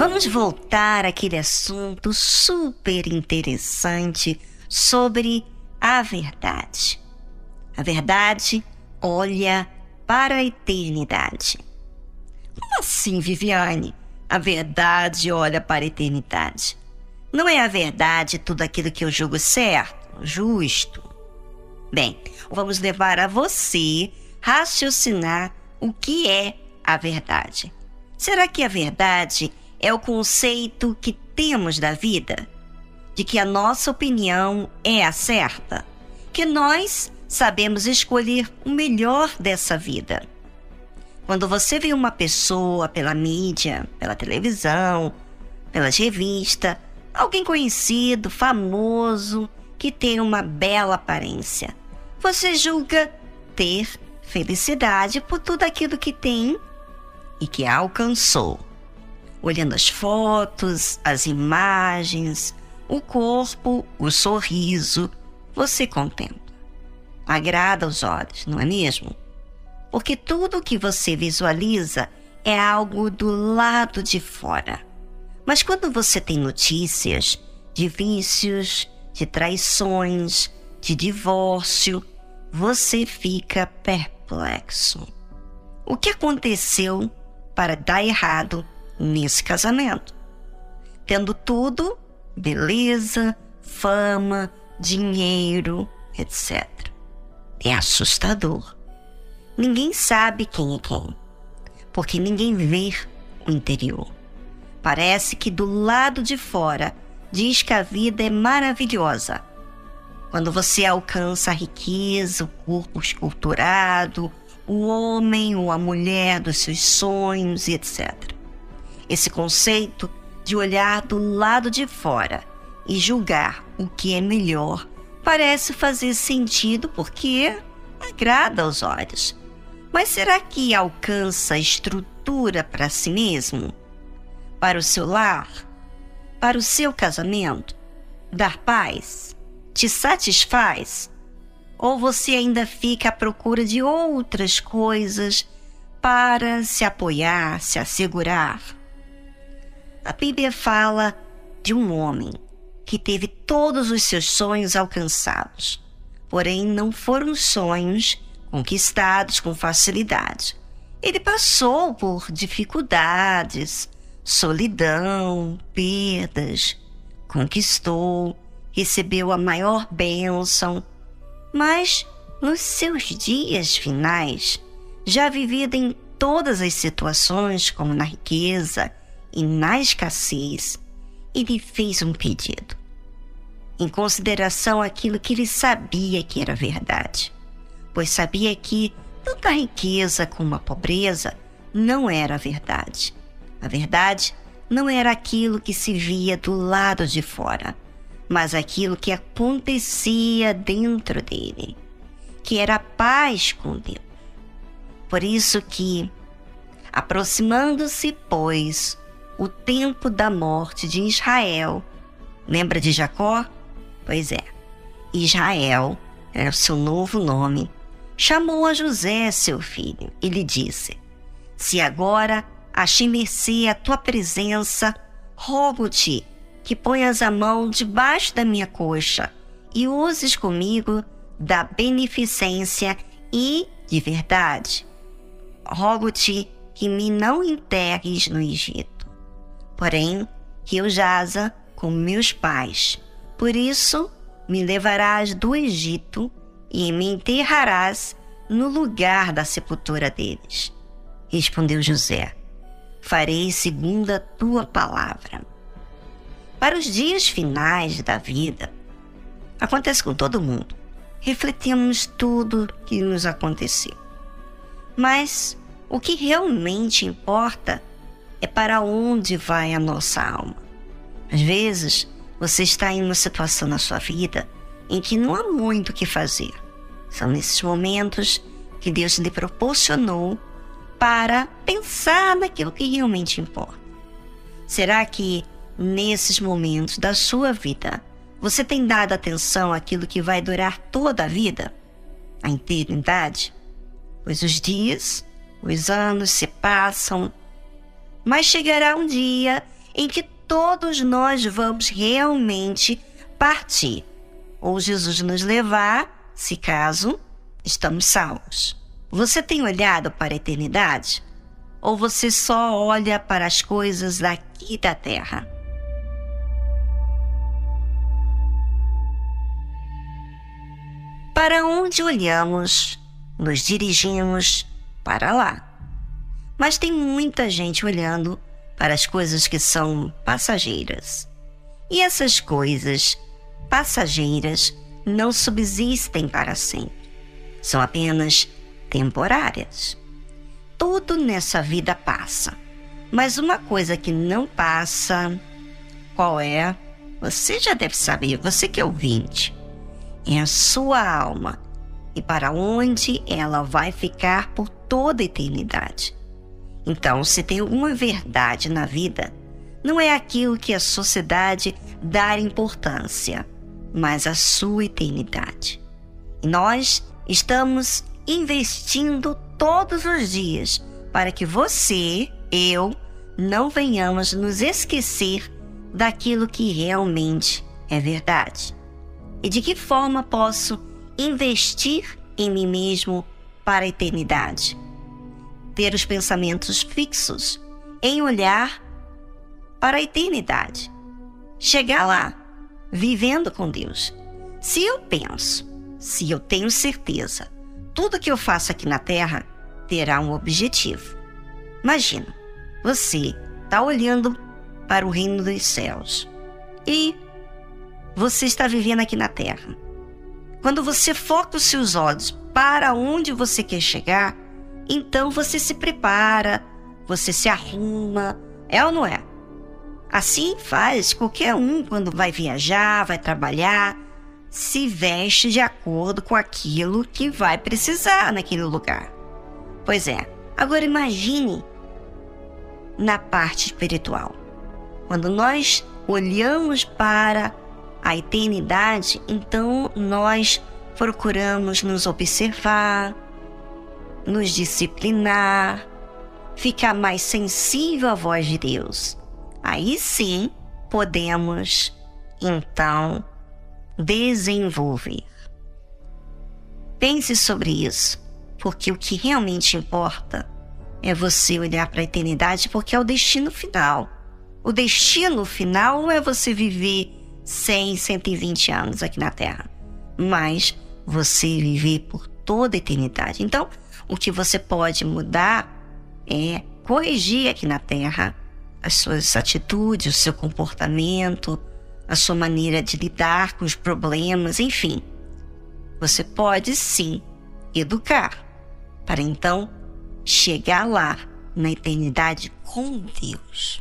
Vamos voltar àquele assunto super interessante sobre a verdade. A verdade olha para a eternidade. Como assim, Viviane? A verdade olha para a eternidade. Não é a verdade tudo aquilo que eu julgo certo, justo? Bem, vamos levar a você raciocinar o que é a verdade. Será que a verdade é o conceito que temos da vida? De que a nossa opinião é a certa? Que nós sabemos escolher o melhor dessa vida? Quando você vê uma pessoa pela mídia, pela televisão, pelas revistas, alguém conhecido, famoso, que tem uma bela aparência, você julga ter felicidade por tudo aquilo que tem e que alcançou. Olhando as fotos, as imagens, o corpo, o sorriso, você contempla. Agrada aos olhos, não é mesmo? Porque tudo que você visualiza é algo do lado de fora. Mas quando você tem notícias de vícios, de traições, de divórcio, você fica perplexo. O que aconteceu para dar errado nesse casamento? Tendo tudo, beleza, fama, dinheiro, etc. É assustador. Ninguém sabe quem é quem, porque ninguém vê o interior. Parece que do lado de fora diz que a vida é maravilhosa, quando você alcança a riqueza, o corpo esculturado, o homem ou a mulher dos seus sonhos etc. Esse conceito de olhar do lado de fora e julgar o que é melhor parece fazer sentido porque agrada aos olhos. Mas será que alcança estrutura para si mesmo? Para o seu lar? Para o seu casamento? Dar paz? te satisfaz? Ou você ainda fica à procura de outras coisas para se apoiar, se assegurar? A Bíblia fala de um homem que teve todos os seus sonhos alcançados, porém não foram sonhos conquistados com facilidade. Ele passou por dificuldades, solidão, perdas, conquistou, recebeu a maior bênção, mas nos seus dias finais, já vivido em todas as situações, como na riqueza e na escassez, ele fez um pedido, em consideração aquilo que ele sabia que era verdade, pois sabia que tanto a riqueza como a pobreza não era verdade. A verdade não era aquilo que se via do lado de fora mas aquilo que acontecia dentro dele, que era a paz com Deus. Por isso que, aproximando-se, pois, o tempo da morte de Israel, lembra de Jacó? Pois é, Israel era o seu novo nome, chamou a José, seu filho, e lhe disse: Se agora achei mercê a tua presença, rogo-te que ponhas a mão debaixo da minha coxa e uses comigo da beneficência e de verdade. Rogo-te que me não enterres no Egito, porém que eu jaza com meus pais. Por isso me levarás do Egito e me enterrarás no lugar da sepultura deles. Respondeu José: Farei segundo a tua palavra para os dias finais da vida. Acontece com todo mundo. Refletimos tudo que nos aconteceu. Mas o que realmente importa é para onde vai a nossa alma. Às vezes, você está em uma situação na sua vida em que não há muito o que fazer. São nesses momentos que Deus lhe proporcionou para pensar naquilo que realmente importa. Será que nesses momentos da sua vida, você tem dado atenção àquilo que vai durar toda a vida? A eternidade? Pois os dias, os anos se passam, mas chegará um dia em que todos nós vamos realmente partir. Ou Jesus nos levar, se caso estamos salvos. Você tem olhado para a eternidade? Ou você só olha para as coisas daqui da terra? Para onde olhamos, nos dirigimos para lá. Mas tem muita gente olhando para as coisas que são passageiras. E essas coisas passageiras não subsistem para sempre. São apenas temporárias. Tudo nessa vida passa. Mas uma coisa que não passa, qual é? Você já deve saber, você que é ouvinte é a sua alma e para onde ela vai ficar por toda a eternidade. Então, se tem uma verdade na vida, não é aquilo que a sociedade dá importância, mas a sua eternidade. E nós estamos investindo todos os dias para que você, eu, não venhamos nos esquecer daquilo que realmente é verdade. E de que forma posso investir em mim mesmo para a eternidade? Ter os pensamentos fixos em olhar para a eternidade. Chegar lá, vivendo com Deus. Se eu penso, se eu tenho certeza, tudo que eu faço aqui na Terra terá um objetivo. Imagina, você está olhando para o reino dos céus e você está vivendo aqui na Terra. Quando você foca os seus olhos para onde você quer chegar, então você se prepara, você se arruma, é ou não é? Assim faz qualquer um quando vai viajar, vai trabalhar, se veste de acordo com aquilo que vai precisar naquele lugar. Pois é, agora imagine na parte espiritual. Quando nós olhamos para a eternidade, então nós procuramos nos observar, nos disciplinar, ficar mais sensível à voz de Deus. Aí sim podemos, então, desenvolver. Pense sobre isso, porque o que realmente importa é você olhar para a eternidade, porque é o destino final. O destino final não é você viver 100, 120 anos aqui na Terra, mas você viver por toda a eternidade. Então, o que você pode mudar é corrigir aqui na Terra as suas atitudes, o seu comportamento, a sua maneira de lidar com os problemas, enfim. Você pode sim educar para então chegar lá na eternidade com Deus.